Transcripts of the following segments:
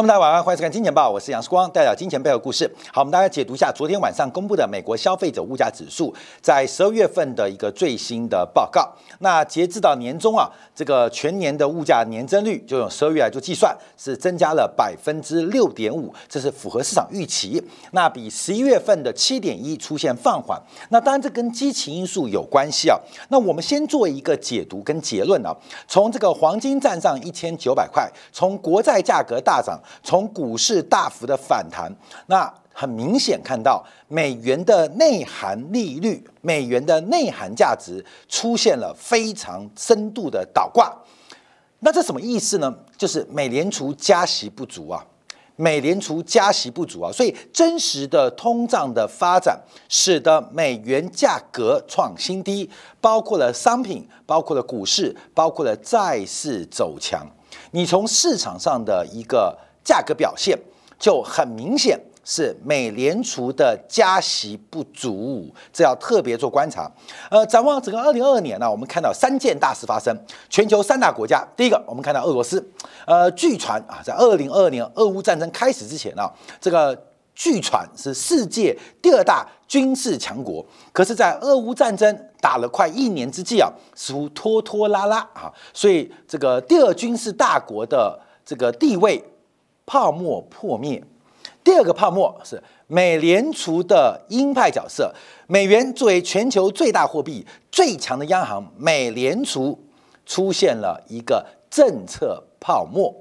朋友们，大家晚上，欢迎收看《金钱报》，我是杨世光，带来金钱背后故事。好，我们大家解读一下昨天晚上公布的美国消费者物价指数，在十二月份的一个最新的报告。那截至到年终啊，这个全年的物价年增率就用十二月来做计算，是增加了百分之六点五，这是符合市场预期。那比十一月份的七点一出现放缓。那当然这跟基情因素有关系啊。那我们先做一个解读跟结论啊，从这个黄金站上一千九百块，从国债价格大涨。从股市大幅的反弹，那很明显看到美元的内涵利率、美元的内涵价值出现了非常深度的倒挂。那这什么意思呢？就是美联储加息不足啊，美联储加息不足啊，所以真实的通胀的发展使得美元价格创新低，包括了商品，包括了股市，包括了债市走强。你从市场上的一个。价格表现就很明显是美联储的加息不足，这要特别做观察。呃，展望整个二零二二年呢，我们看到三件大事发生。全球三大国家，第一个我们看到俄罗斯，呃，据传啊，在二零二二年俄乌战争开始之前啊，这个据传是世界第二大军事强国。可是，在俄乌战争打了快一年之际啊，似乎拖拖拉拉啊，所以这个第二军事大国的这个地位。泡沫破灭，第二个泡沫是美联储的鹰派角色。美元作为全球最大货币、最强的央行，美联储出现了一个政策泡沫。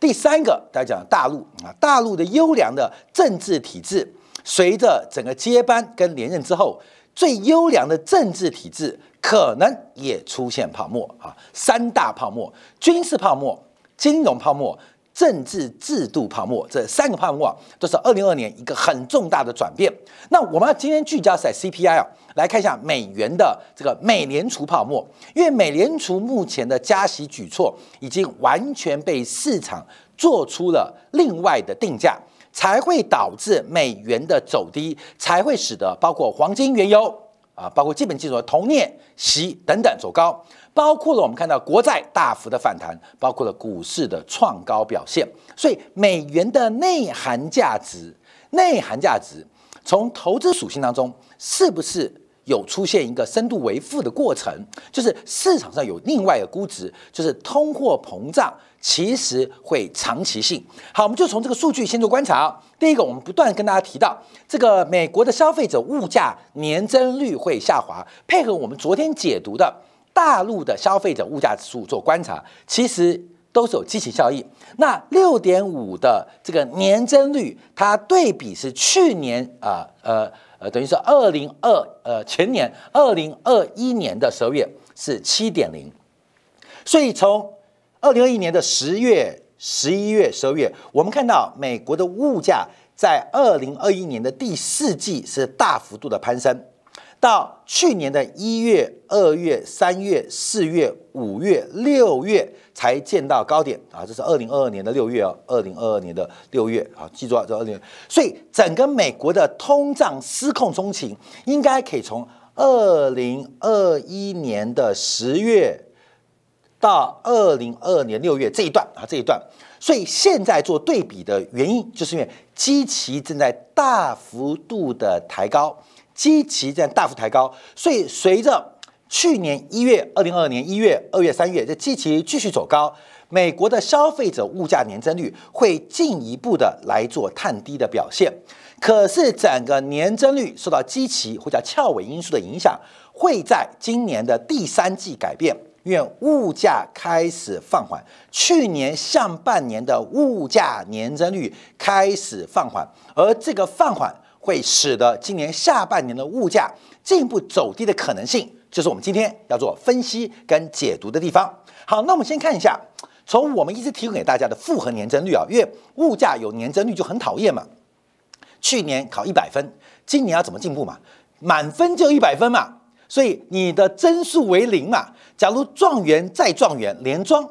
第三个，大家讲大陆啊，大陆的优良的政治体制，随着整个接班跟连任之后，最优良的政治体制可能也出现泡沫啊。三大泡沫：军事泡沫、金融泡沫。政治制度泡沫，这三个泡沫啊都是二零二年一个很重大的转变。那我们今天聚焦在 CPI 啊，来看一下美元的这个美联储泡沫，因为美联储目前的加息举措已经完全被市场做出了另外的定价，才会导致美元的走低，才会使得包括黄金、原油啊，包括基本金属的铜、镍、锡等等走高。包括了我们看到国债大幅的反弹，包括了股市的创高表现，所以美元的内涵价值，内涵价值从投资属性当中是不是有出现一个深度为负的过程？就是市场上有另外一个估值，就是通货膨胀其实会长期性。好，我们就从这个数据先做观察。第一个，我们不断跟大家提到，这个美国的消费者物价年增率会下滑，配合我们昨天解读的。大陆的消费者物价指数做观察，其实都是有积极效益。那六点五的这个年增率，它对比是去年啊呃呃，等于是二零二呃前年二零二一年的十二月是七点零，所以从二零二一年的十月、十一月、十二月，我们看到美国的物价在二零二一年的第四季是大幅度的攀升。到去年的一月、二月、三月、四月、五月、六月才见到高点啊！这是二零二二年的六月哦，二零二二年的六月啊，记住啊，这二零。所以整个美国的通胀失控中情，应该可以从二零二一年的十月到二零二二年六月这一段啊，这一段。所以现在做对比的原因，就是因为基期正在大幅度的抬高。基期在大幅抬高，所以随着去年一月，二零二二年一月、二月、三月，这基期继续走高，美国的消费者物价年增率会进一步的来做探低的表现。可是整个年增率受到基期或者翘尾因素的影响，会在今年的第三季改变，因为物价开始放缓。去年上半年的物价年增率开始放缓，而这个放缓。会使得今年下半年的物价进一步走低的可能性，就是我们今天要做分析跟解读的地方。好，那我们先看一下，从我们一直提供给大家的复合年增率啊，因为物价有年增率就很讨厌嘛。去年考一百分，今年要怎么进步嘛？满分就一百分嘛，所以你的增速为零嘛。假如状元再状元连庄，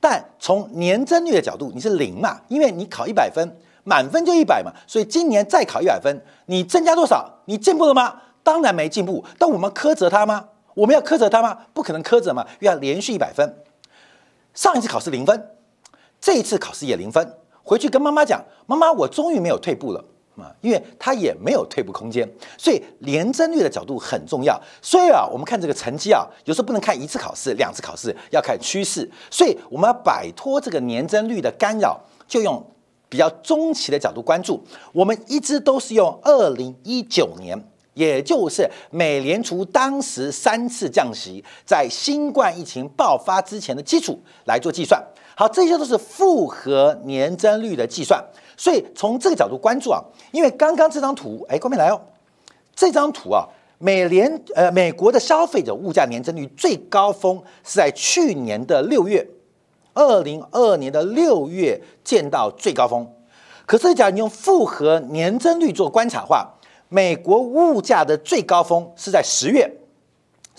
但从年增率的角度，你是零嘛，因为你考一百分。满分就一百嘛，所以今年再考一百分，你增加多少？你进步了吗？当然没进步。但我们苛责他吗？我们要苛责他吗？不可能苛责嘛，又要连续一百分。上一次考试零分，这一次考试也零分。回去跟妈妈讲，妈妈，我终于没有退步了啊，因为他也没有退步空间，所以年增率的角度很重要。所以啊，我们看这个成绩啊，有时候不能看一次考试、两次考试，要看趋势。所以我们要摆脱这个年增率的干扰，就用比较中期的角度关注。我们一直都是用二零一九年。也就是美联储当时三次降息，在新冠疫情爆发之前的基础来做计算。好，这些都是复合年增率的计算。所以从这个角度关注啊，因为刚刚这张图，哎，关面来哦，这张图啊，美联呃美国的消费者物价年增率最高峰是在去年的六月，二零二二年的六月见到最高峰。可是假如你用复合年增率做观察的话，美国物价的最高峰是在十月，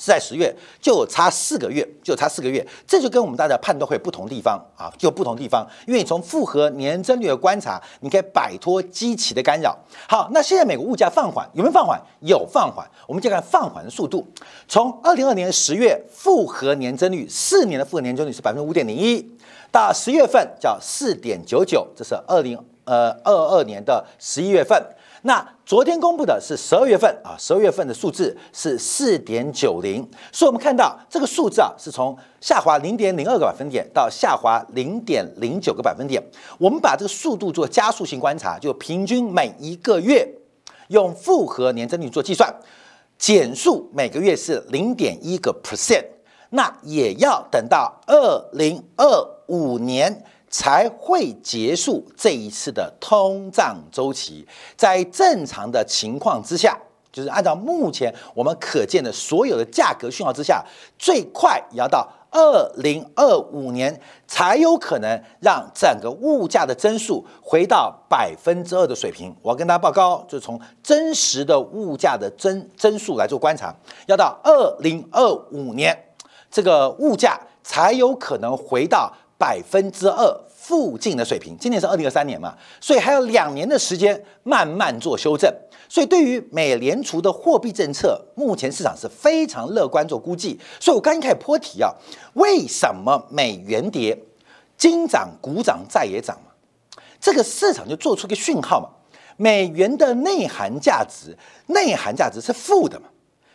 是在十月，就差四个月，就差四个月，这就跟我们大家判断会有不同地方啊，就不同地方，因为你从复合年增率的观察，你可以摆脱基期的干扰。好，那现在美国物价放缓，有没有放缓？有放缓，我们就看放缓的速度。从二零二年十月复合年增率，四年的复合年增率是百分之五点零一，到十月份叫四点九九，这是二零呃二二年的十一月份。那昨天公布的是十二月份啊，十二月份的数字是四点九零，所以我们看到这个数字啊，是从下滑零点零二个百分点到下滑零点零九个百分点。我们把这个速度做加速性观察，就平均每一个月用复合年增率做计算，减速每个月是零点一个 percent，那也要等到二零二五年。才会结束这一次的通胀周期。在正常的情况之下，就是按照目前我们可见的所有的价格讯号之下，最快也要到二零二五年才有可能让整个物价的增速回到百分之二的水平。我要跟大家报告，就是从真实的物价的增增速来做观察，要到二零二五年，这个物价才有可能回到。百分之二附近的水平，今年是二零二三年嘛，所以还有两年的时间慢慢做修正。所以对于美联储的货币政策，目前市场是非常乐观做估计。所以我刚一开始破题啊，为什么美元跌，金涨股涨债也涨嘛？这个市场就做出个讯号嘛，美元的内涵价值，内涵价值是负的嘛。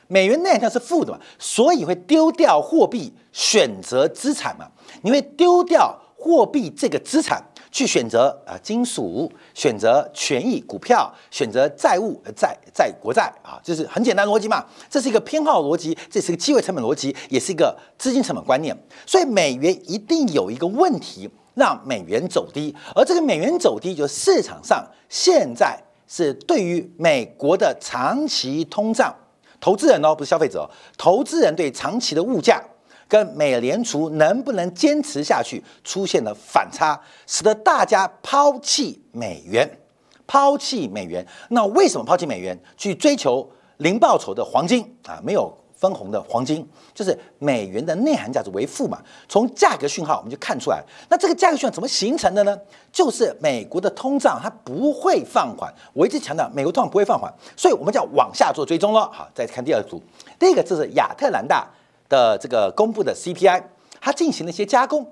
美元内涵是负的嘛，所以会丢掉货币，选择资产嘛。你会丢掉货币这个资产，去选择啊金属，选择权益股票，选择债务债债国债啊，就是很简单逻辑嘛。这是一个偏好逻辑，这是一个机会成本逻辑，也是一个资金成本观念。所以美元一定有一个问题，让美元走低。而这个美元走低，就市场上现在是对于美国的长期通胀。投资人哦，不是消费者。投资人对长期的物价跟美联储能不能坚持下去出现了反差，使得大家抛弃美元，抛弃美元。那为什么抛弃美元，去追求零报酬的黄金啊？没有。分红的黄金就是美元的内涵价值为负嘛？从价格讯号我们就看出来，那这个价格讯号怎么形成的呢？就是美国的通胀它不会放缓。我一直强调美国通胀不会放缓，所以我们就要往下做追踪了。好，再看第二组，第一个就是亚特兰大的这个公布的 CPI，它进行了一些加工。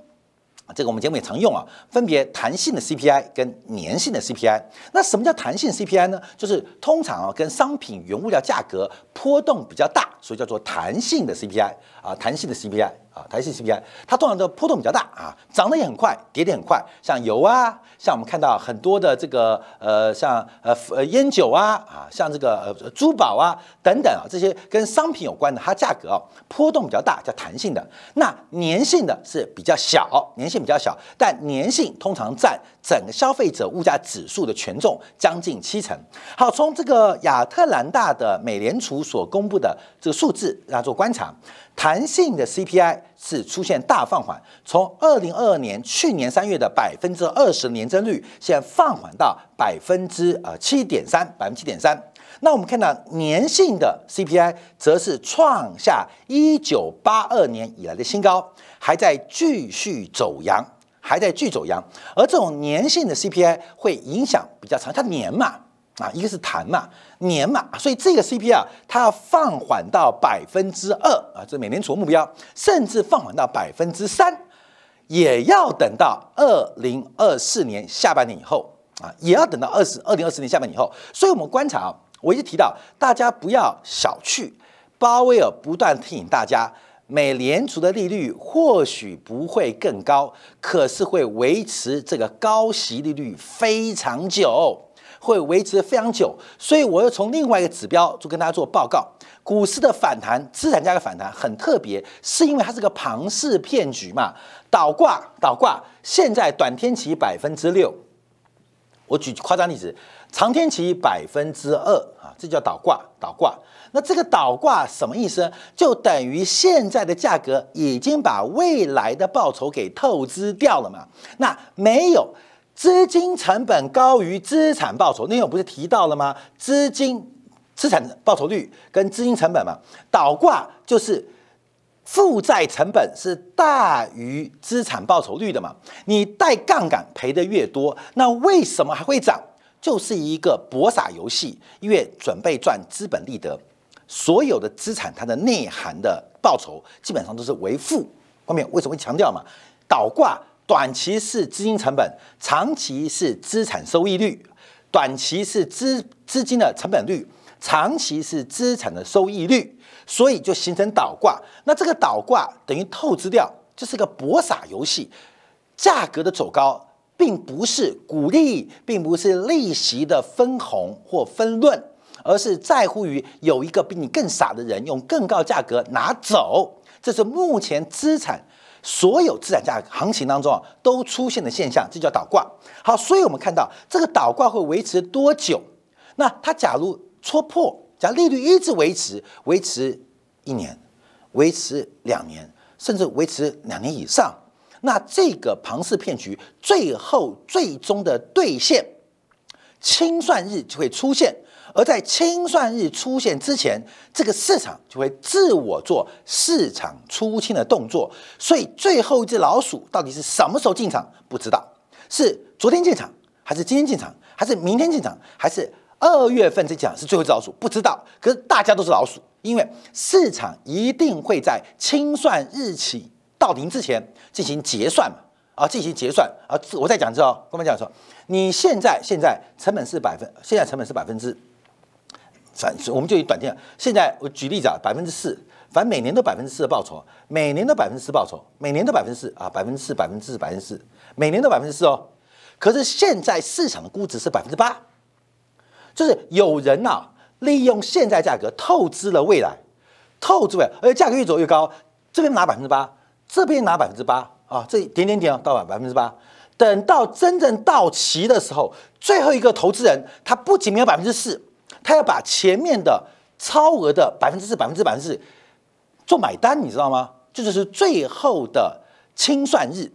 这个我们节目也常用啊，分别弹性的 CPI 跟粘性的 CPI。那什么叫弹性 CPI 呢？就是通常啊，跟商品原物料价格波动比较大，所以叫做弹性的 CPI 啊，弹性的 CPI 啊，弹性 CPI，它通常的波动比较大啊，涨得也很快，跌得很快。像油啊，像我们看到很多的这个呃，像呃呃烟酒啊啊，像这个呃珠宝啊等等啊，这些跟商品有关的，它价格啊波动比较大，叫弹性的。那粘性的是比较小，粘。性比较小，但粘性通常占整个消费者物价指数的权重将近七成。好，从这个亚特兰大的美联储所公布的这个数字来做观察，弹性的 CPI 是出现大放缓，从二零二二年去年三月的百分之二十年增率，现在放缓到百分之呃七点三，百分之七点三。那我们看到粘性的 CPI 则是创下一九八二年以来的新高。还在继续走阳，还在继续走阳，而这种粘性的 CPI 会影响比较长，它粘嘛啊，一个是弹嘛，年嘛，所以这个 CPI 啊，它要放缓到百分之二啊，这美联储目标，甚至放缓到百分之三，也要等到二零二四年下半年以后啊，也要等到二十二零二四年下半年以后。所以，我们观察啊，我一直提到，大家不要小觑，鲍威尔不断提醒大家，美联储的利率或许不会更高，可是会维持这个高息利率非常久。会维持非常久，所以我又从另外一个指标就跟大家做报告。股市的反弹，资产价格反弹很特别，是因为它是个庞氏骗局嘛？倒挂，倒挂，现在短天期百分之六，我举夸张例子，长天期百分之二啊，这叫倒挂，倒挂。那这个倒挂什么意思？就等于现在的价格已经把未来的报酬给透支掉了嘛？那没有。资金成本高于资产报酬，那天我不是提到了吗？资金资产报酬率跟资金成本嘛，倒挂就是负债成本是大于资产报酬率的嘛。你带杠杆赔的越多，那为什么还会涨？就是一个博傻游戏，因为准备赚资本利得，所有的资产它的内涵的报酬基本上都是为负。后面为什么会强调嘛？倒挂。短期是资金成本，长期是资产收益率。短期是资资金的成本率，长期是资产的收益率，所以就形成倒挂。那这个倒挂等于透支掉，就是个博傻游戏。价格的走高，并不是鼓励，并不是利息的分红或分论，而是在乎于有一个比你更傻的人用更高价格拿走。这是目前资产。所有资产价格行情当中啊，都出现的现象，这叫倒挂。好，所以我们看到这个倒挂会维持多久？那它假如戳破，假如利率一直维持，维持一年，维持两年，甚至维持两年以上，那这个庞氏骗局最后最终的兑现，清算日就会出现。而在清算日出现之前，这个市场就会自我做市场出清的动作。所以最后一只老鼠到底是什么时候进场？不知道，是昨天进场，还是今天进场，还是明天进场，还是二月份这场是最后一只老鼠？不知道。可是大家都是老鼠，因为市场一定会在清算日期到临之前进行结算嘛，啊，进行结算啊。我再讲一次哦，跟我们讲说，你现在现在成本是百分，现在成本是百分之。反正我们就以短线，现在我举例子啊，百分之四，反正每年都百分之四的报酬，每年都百分之四报酬，每年都百分之四啊，百分之四，百分之四，百分之四，每年都百分之四哦。可是现在市场的估值是百分之八，就是有人呐，利用现在价格透支了未来，透支未来，而且价格越走越高，这边拿百分之八，这边拿百分之八啊，这点点点到了百分之八，等到真正到期的时候，最后一个投资人他不仅没有百分之四。他要把前面的超额的百分之四、百分之百分之四做买单，你知道吗？这就是最后的清算日，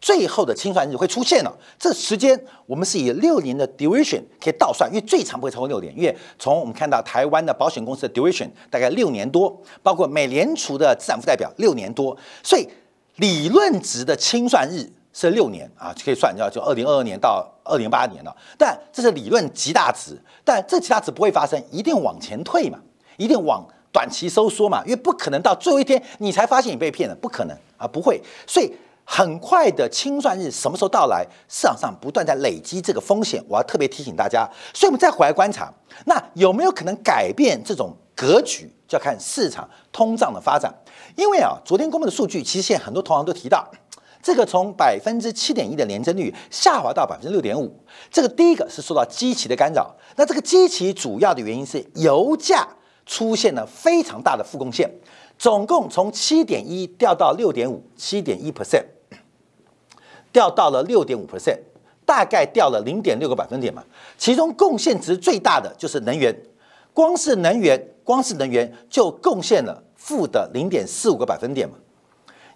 最后的清算日会出现了。这时间我们是以六年的 duration 可以倒算，因为最长不会超过六年。因为从我们看到台湾的保险公司的 duration 大概六年多，包括美联储的资产负债表六年多，所以理论值的清算日。是六年啊，可以算叫就二零二二年到二零八年了。但这是理论极大值，但这极大值不会发生，一定往前退嘛，一定往短期收缩嘛，因为不可能到最后一天你才发现你被骗了，不可能啊，不会。所以很快的清算日什么时候到来？市场上不断在累积这个风险，我要特别提醒大家。所以我们再回来观察，那有没有可能改变这种格局？就要看市场通胀的发展。因为啊，昨天公布的数据，其实现在很多同行都提到。这个从百分之七点一的年增率下滑到百分之六点五，这个第一个是受到基期的干扰。那这个基期主要的原因是油价出现了非常大的负贡献，总共从七点一掉到六点五，七点一 percent 掉到了六点五 percent，大概掉了零点六个百分点嘛。其中贡献值最大的就是能源，光是能源，光是能源就贡献了负的零点四五个百分点嘛。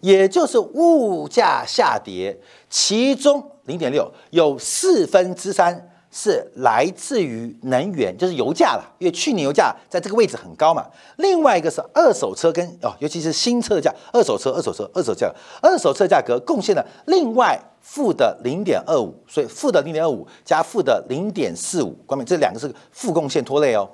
也就是物价下跌，其中零点六有四分之三是来自于能源，就是油价了。因为去年油价在这个位置很高嘛。另外一个是二手车跟哦，尤其是新车价，二手车、二手车、二手价，二手车价格贡献了另外负的零点二五，所以负的零点二五加负的零点四五，关键这两个是负贡献拖累哦，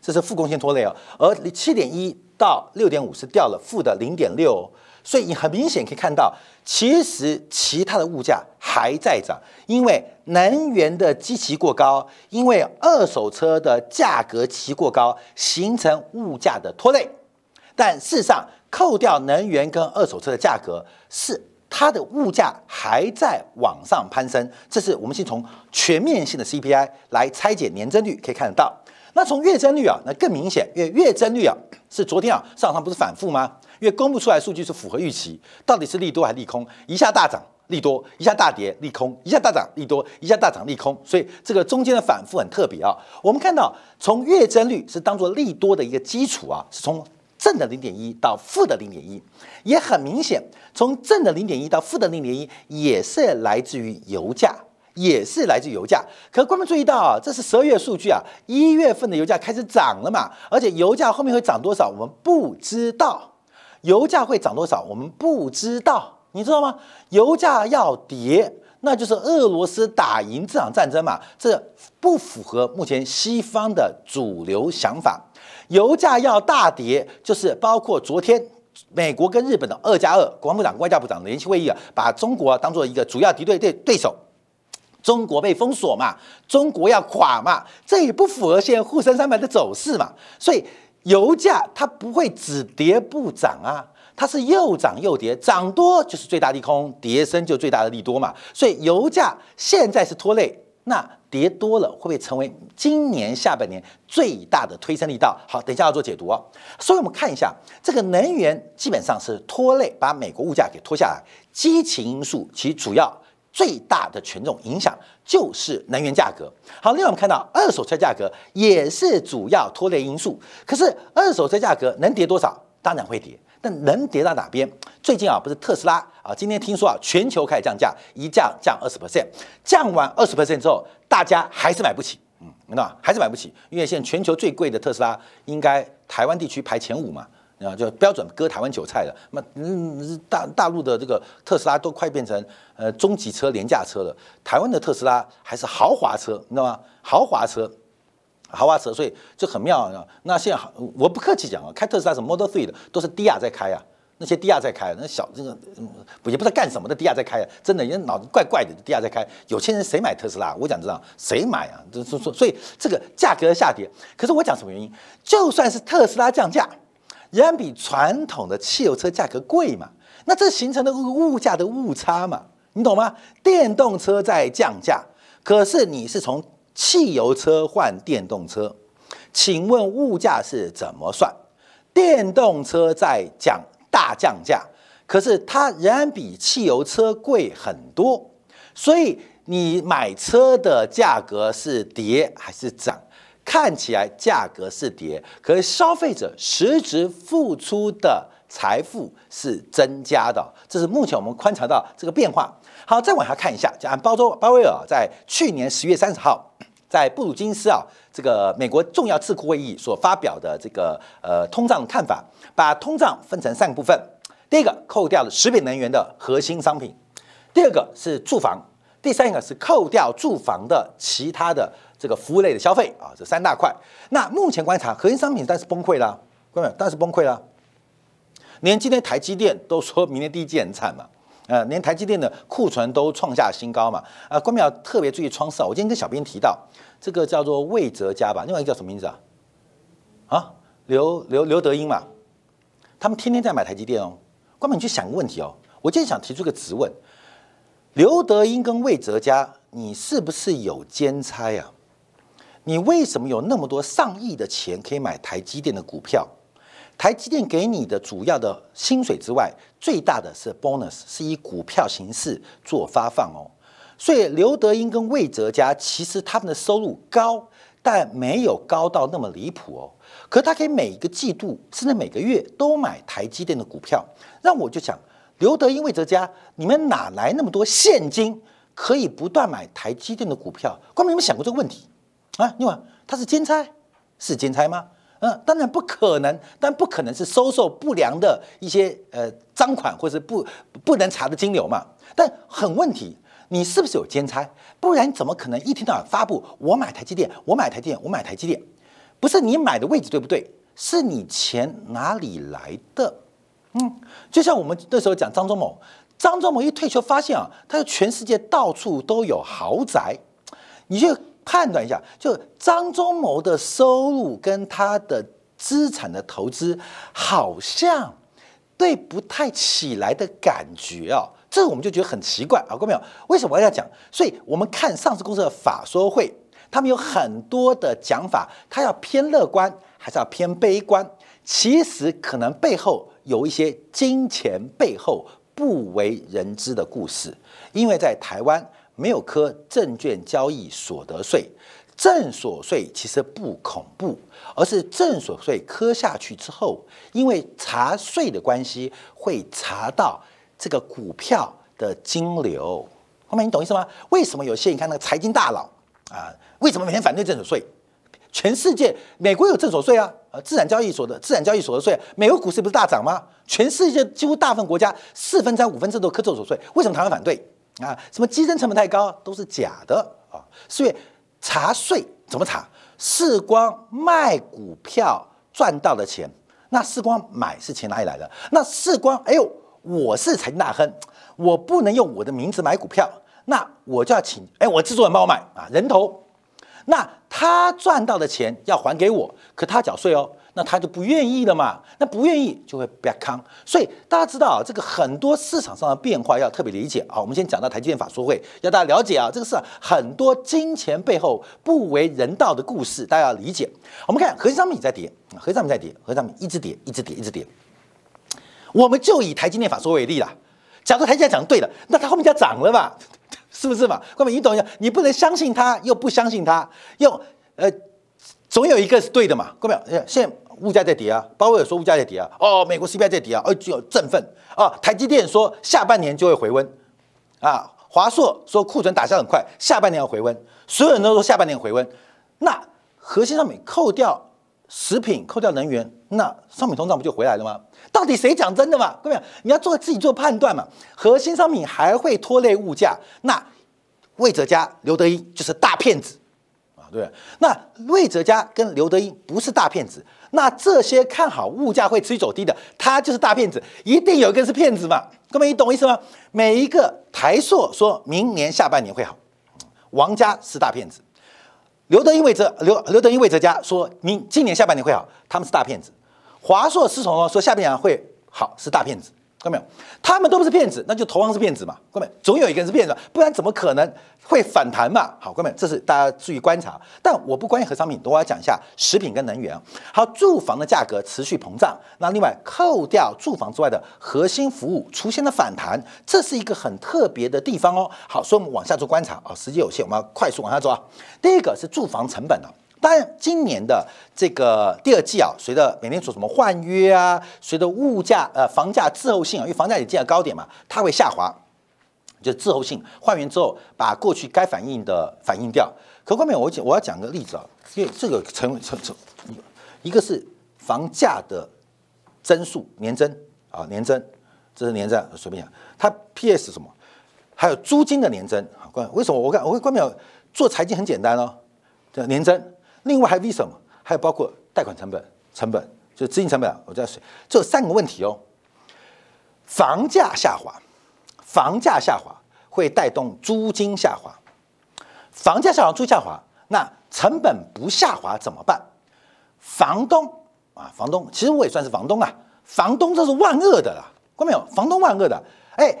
这是负贡献拖累哦。而七点一到六点五是掉了负的零点六。所以你很明显可以看到，其实其他的物价还在涨，因为能源的基期过高，因为二手车的价格期过高，形成物价的拖累。但事实上，扣掉能源跟二手车的价格，是它的物价还在往上攀升。这是我们先从全面性的 CPI 来拆解年增率，可以看得到。那从月增率啊，那更明显，因为月增率啊是昨天啊上上不是反复吗？因为公布出来数据是符合预期，到底是利多还是利空？一下大涨利多，一下大跌利空，一下大涨利多，一下大涨利空，所以这个中间的反复很特别啊。我们看到从月增率是当做利多的一个基础啊，是从。正的零点一到负的零点一，也很明显，从正的零点一到负的零点一，也是来自于油价，也是来自油价。可观众注意到啊，这是十二月数据啊，一月份的油价开始涨了嘛，而且油价后面会涨多少，我们不知道。油价会涨多少，我们不知道，你知道吗？油价要跌，那就是俄罗斯打赢这场战争嘛，这不符合目前西方的主流想法。油价要大跌，就是包括昨天美国跟日本的二加二，国防部长、外交部长联席会议啊，把中国当做一个主要敌对对对手，中国被封锁嘛，中国要垮嘛，这也不符合现在沪深三百的走势嘛，所以油价它不会只跌不涨啊，它是又涨又跌，涨多就是最大利空，跌升就最大的利多嘛，所以油价现在是拖累。那跌多了会不会成为今年下半年最大的推升力道？好，等一下要做解读哦。所以我们看一下这个能源基本上是拖累，把美国物价给拖下来。激情因素其主要最大的权重影响就是能源价格。好，另外我们看到二手车价格也是主要拖累因素。可是二手车价格能跌多少？当然会跌。但能跌到哪边？最近啊，不是特斯拉啊，今天听说啊，全球开始降价，一降降二十 percent，降完二十 percent 之后，大家还是买不起，嗯，明白还是买不起，因为现在全球最贵的特斯拉，应该台湾地区排前五嘛，啊，就标准割台湾韭菜的。那嗯，大大陆的这个特斯拉都快变成呃中级车、廉价车了，台湾的特斯拉还是豪华车，你知道吗？豪华车。豪华车，所以就很妙啊。那现在我不客气讲啊，开特斯拉什么 Model Three 的都是低压在开啊，那些低压在开，那小这个也不知道干什么的低压在开，真的人脑子怪怪的，低压在开。有钱人谁买特斯拉？我讲知道谁买啊？就说说，所以这个价格下跌。可是我讲什么原因？就算是特斯拉降价，仍然比传统的汽油车价格贵嘛。那这形成的物价的误差嘛，你懂吗？电动车在降价，可是你是从。汽油车换电动车，请问物价是怎么算？电动车在讲大降价，可是它仍然比汽油车贵很多，所以你买车的价格是跌还是涨？看起来价格是跌，可是消费者实质付出的财富是增加的，这是目前我们观察到这个变化。好，再往下看一下，就按包周鲍威尔在去年十月三十号。在布鲁金斯啊，这个美国重要智库会议所发表的这个呃通胀看法，把通胀分成三个部分。第一个扣掉了食品能源的核心商品，第二个是住房，第三个是扣掉住房的其他的这个服务类的消费啊，这三大块。那目前观察核心商品，但是崩溃了，各位，但是崩溃了。连今天台积电都说明年第一季很惨嘛。呃，连台积电的库存都创下新高嘛？啊，关淼特别注意窗色。我今天跟小编提到，这个叫做魏哲家吧，另外一个叫什么名字啊？啊，刘刘刘德英嘛，他们天天在买台积电哦。关淼，你去想个问题哦。我今天想提出个质问：刘德英跟魏哲家，你是不是有兼差啊？你为什么有那么多上亿的钱可以买台积电的股票？台积电给你的主要的薪水之外，最大的是 bonus，是以股票形式做发放哦。所以刘德英跟魏哲家其实他们的收入高，但没有高到那么离谱哦。可他可以每一个季度甚至每个月都买台积电的股票，让我就想，刘德英、魏哲家，你们哪来那么多现金可以不断买台积电的股票？光明有没有想过这个问题啊？另外，他是兼差，是兼差吗？嗯，当然不可能，但不可能是收受不良的一些呃赃款或是不不能查的金流嘛。但很问题，你是不是有兼差？不然怎么可能一天到晚发布我买台积电，我买台积电，我买台积电？不是你买的位置对不对？是你钱哪里来的？嗯，就像我们那时候讲张忠谋，张忠谋一退休发现啊，他全世界到处都有豪宅，你就判断一下，就张忠谋的收入跟他的资产的投资好像对不太起来的感觉啊，这我们就觉得很奇怪啊，各位没有？为什么要讲？所以我们看上市公司的法说会，他们有很多的讲法，他要偏乐观还是要偏悲观？其实可能背后有一些金钱背后不为人知的故事，因为在台湾没有科证券交易所得税，正所税其实不恐怖，而是正所税科下去之后，因为查税的关系，会查到这个股票的金流。后面你懂意思吗？为什么有些你看那个财经大佬啊，为什么每天反对正所税？全世界，美国有正所税啊，呃，资产交易所的资产交易所得税，美国股市不是大涨吗？全世界几乎大部分国家四分之五分之都课正所税，为什么台湾反对啊？什么基增成本太高都是假的啊！所以查税怎么查？世光卖股票赚到的钱，那世光买是钱哪里来的？那世光，哎呦，我是财经大亨，我不能用我的名字买股票，那我就要请，哎，我制作人帮我买啊，人头。那他赚到的钱要还给我，可他缴税哦，那他就不愿意了嘛？那不愿意就会 b a c k o n。所以大家知道啊，这个很多市场上的变化要特别理解啊。我们先讲到台积电法说会，要大家了解啊，这个是很多金钱背后不为人道的故事，大家要理解。我们看核心商品在跌，核心商品在跌，核心商品一直跌，一直跌，一直跌。我们就以台积电法说为例啦，假如台积电讲对了，那它后面就要涨了吧？是不是嘛？各位，你懂一下，你不能相信它，又不相信它，又呃，总有一个是对的嘛？各位，现在物价在跌啊，鲍威尔说物价在跌啊，哦，美国 CPI 在跌啊，哦，就有振奋啊，台积电说下半年就会回温啊，华硕说库存打消很快，下半年要回温，所有人都说下半年回温，那核心商品扣掉食品，扣掉能源，那商品通胀不就回来了吗？到底谁讲真的嘛？各位，你要做自己做判断嘛。核心商品还会拖累物价，那魏哲家、刘德英就是大骗子啊，对对？那魏哲家跟刘德英不是大骗子，那这些看好物价会持续走低的，他就是大骗子，一定有一个是骗子嘛？各位，你懂我意思吗？每一个台硕说明年下半年会好，王家是大骗子；刘德英、魏哲刘刘德英、魏哲家说明今年下半年会好，他们是大骗子。华硕思从说下半年会好是大骗子，看到没有？他们都不是骗子，那就投行是骗子嘛？各位，总有一个人是骗子，不然怎么可能会反弹嘛？好，各位，这是大家注意观察。但我不关心核商品，等我要讲一下食品跟能源。好，住房的价格持续膨胀，那另外扣掉住房之外的核心服务出现了反弹，这是一个很特别的地方哦。好，所以我们往下做观察啊，时间有限，我们要快速往下走啊。第一个是住房成本啊。当然，今年的这个第二季啊，随着每年做什么换约啊，随着物价呃房价滞后性啊，因为房价也见了高点嘛，它会下滑，就滞后性换完之后，把过去该反映的反映掉。可后面我讲我要讲个例子啊，因为这个成成成，一个是房价的增速年增啊年增，这是年增，随便讲，它 PS 什么，还有租金的年增啊，关为什么我看我会关表做财经很简单哦，这年增。另外还有什么？还有包括贷款成本、成本，就是资金成本。我在说，这三个问题哦。房价下滑，房价下滑会带动租金下滑。房价下滑，租金下滑，那成本不下滑怎么办？房东啊，房东，其实我也算是房东啊。房东这是万恶的啦，看没有？房东万恶的。哎，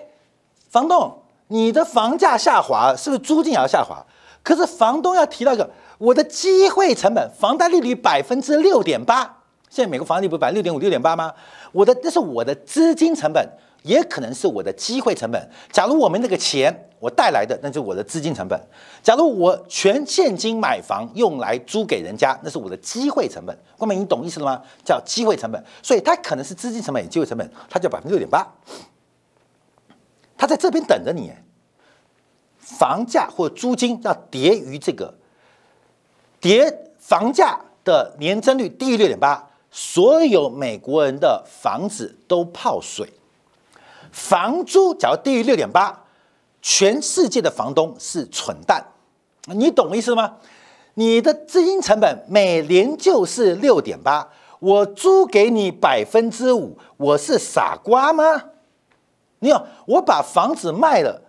房东，你的房价下滑，是不是租金也要下滑？可是房东要提到一个。我的机会成本，房贷利率百分之六点八，现在美国房贷利率不百分之六点五、六点八吗？我的那是我的资金成本，也可能是我的机会成本。假如我们那个钱我带来的，那就是我的资金成本；假如我全现金买房用来租给人家，那是我的机会成本。光明，你懂意思了吗？叫机会成本，所以它可能是资金成本、也机会成本，它叫百分之六点八。他在这边等着你，房价或租金要跌于这个。跌房价的年增率低于六点八，所有美国人的房子都泡水。房租假如低于六点八，全世界的房东是蠢蛋。你懂意思吗？你的资金成本每年就是六点八，我租给你百分之五，我是傻瓜吗？你有，我把房子卖了，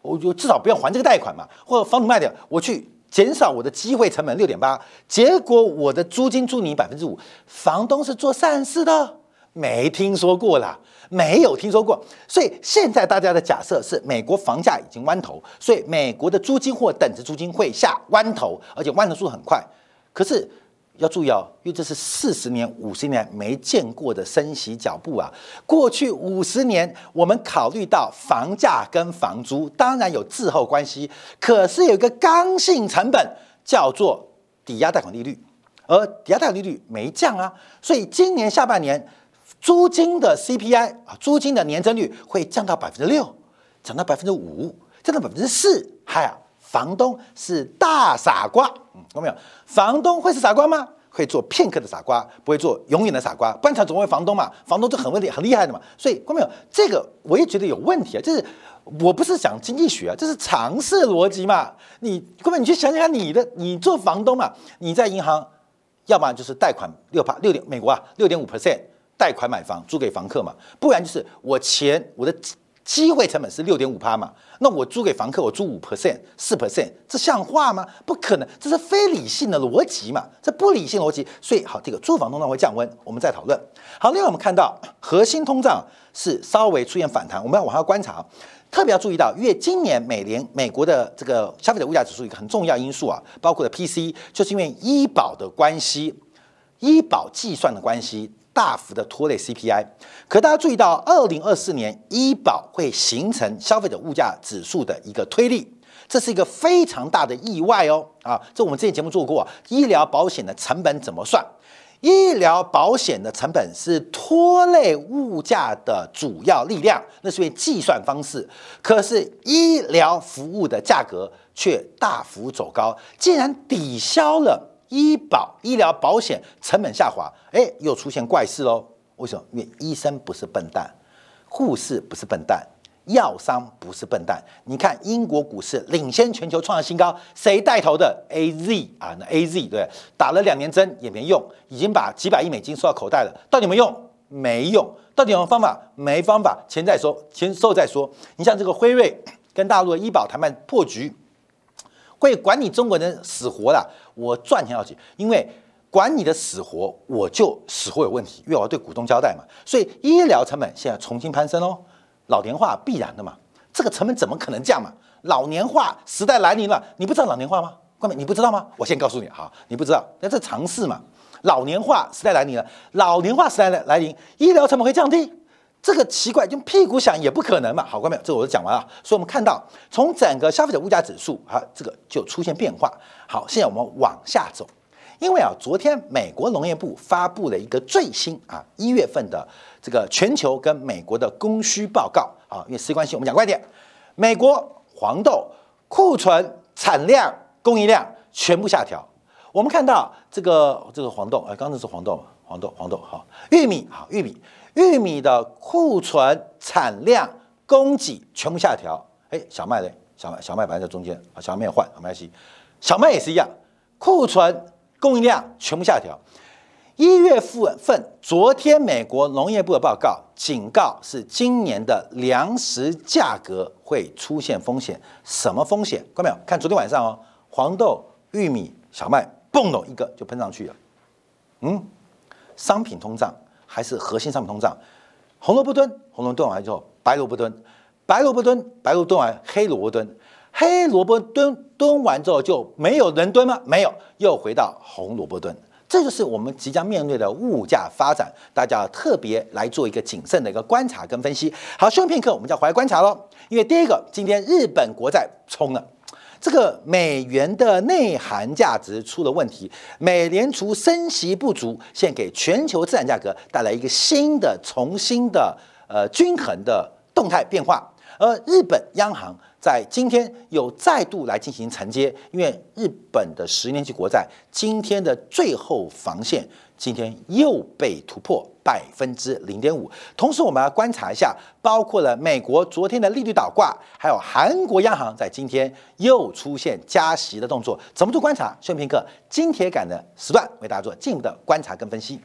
我就至少不要还这个贷款嘛，或者房子卖掉，我去减少我的机会成本六点八，结果我的租金租你百分之五，房东是做善事的，没听说过啦，没有听说过，所以现在大家的假设是美国房价已经弯头，所以美国的租金或等值租金会下弯头，而且弯的速度很快，可是。要注意哦，因为这是四十年、五十年没见过的升息脚步啊！过去五十年，我们考虑到房价跟房租当然有滞后关系，可是有一个刚性成本叫做抵押贷款利率，而抵押贷款利率没降啊，所以今年下半年租金的 CPI 啊，租金的年增率会降到百分之六，降到百分之五，降到百分之四，嗨呀！房东是大傻瓜，嗯，看到没有？房东会是傻瓜吗？会做片刻的傻瓜，不会做永远的傻瓜。不然他总会房东嘛，房东就很问题很厉害的嘛。所以看到没有？这个我也觉得有问题啊。就是我不是讲经济学啊，这是常识逻辑嘛。你根本你去想想你的，你做房东嘛，你在银行，要么就是贷款六趴六点美国啊六点五 percent 贷款买房租给房客嘛，不然就是我钱我的。机会成本是六点五趴嘛？那我租给房客，我租五 percent、四 percent，这像话吗？不可能，这是非理性的逻辑嘛？这不理性逻辑。所以好，这个住房通胀会降温，我们再讨论。好，另外我们看到核心通胀是稍微出现反弹，我们要往下观察，特别要注意到，因为今年美联美国的这个消费者物价指数一个很重要因素啊，包括了 PC，就是因为医保的关系，医保计算的关系。大幅的拖累 CPI，可大家注意到，二零二四年医保会形成消费者物价指数的一个推力，这是一个非常大的意外哦啊！这我们之前节目做过，医疗保险的成本怎么算？医疗保险的成本是拖累物价的主要力量，那是因为计算方式。可是医疗服务的价格却大幅走高，竟然抵消了。医保、医疗保险成本下滑，哎，又出现怪事喽？为什么？因为医生不是笨蛋，护士不是笨蛋，药商不是笨蛋。你看英国股市领先全球创新高，谁带头的？A Z 啊，那 A Z 对，打了两年针也没用，已经把几百亿美金收到口袋了，到底有没有用？没用。到底有没有方法？没方法，钱再说，钱收再说。你像这个辉瑞跟大陆的医保谈判破局。会管你中国人死活的，我赚钱要紧，因为管你的死活，我就死活有问题，因为我要对股东交代嘛。所以医疗成本现在重新攀升哦，老年化必然的嘛，这个成本怎么可能降嘛？老年化时代来临了，你不知道老年化吗？冠冕，你不知道吗？我先告诉你哈，你不知道，那这常识嘛。老年化时代来临了，老年化时代来来临，医疗成本会降低。这个奇怪，用屁股想也不可能嘛。好，观众朋友，这我都讲完了。所以，我们看到从整个消费者物价指数啊，这个就出现变化。好，现在我们往下走，因为啊，昨天美国农业部发布了一个最新啊一月份的这个全球跟美国的供需报告啊。因为时间关系，我们讲快点。美国黄豆库存产量、供应量全部下调。我们看到这个这个黄豆，哎，刚才是黄豆嘛？黄豆，黄豆好，玉米好，玉米。玉米的库存产量供给全部下调，哎，小麦嘞？小麦小麦摆在中间啊，小麦没有换，没关系。小麦也是一样，库存供应量全部下调。一月份，昨天美国农业部的报告警告是今年的粮食价格会出现风险，什么风险？看到没有？看昨天晚上哦，黄豆、玉米、小麦蹦了一个就喷上去了。嗯，商品通胀。还是核心商品通胀，红萝卜蹲，红萝卜蹲完之后，白萝卜蹲，白萝卜蹲，白萝卜蹲完，黑萝卜蹲，黑萝卜蹲蹲完之后就没有人蹲吗？没有，又回到红萝卜蹲。这就是我们即将面对的物价发展，大家特别来做一个谨慎的一个观察跟分析。好，休片刻，我们就要回来观察喽。因为第一个，今天日本国债冲了。这个美元的内涵价值出了问题，美联储升息不足，现给全球资产价格带来一个新的、重新的呃均衡的动态变化。而日本央行在今天又再度来进行承接，因为日本的十年期国债今天的最后防线。今天又被突破百分之零点五，同时我们来观察一下，包括了美国昨天的利率倒挂，还有韩国央行在今天又出现加息的动作，怎么做观察？顺平哥金铁杆的时段为大家做进一步的观察跟分析。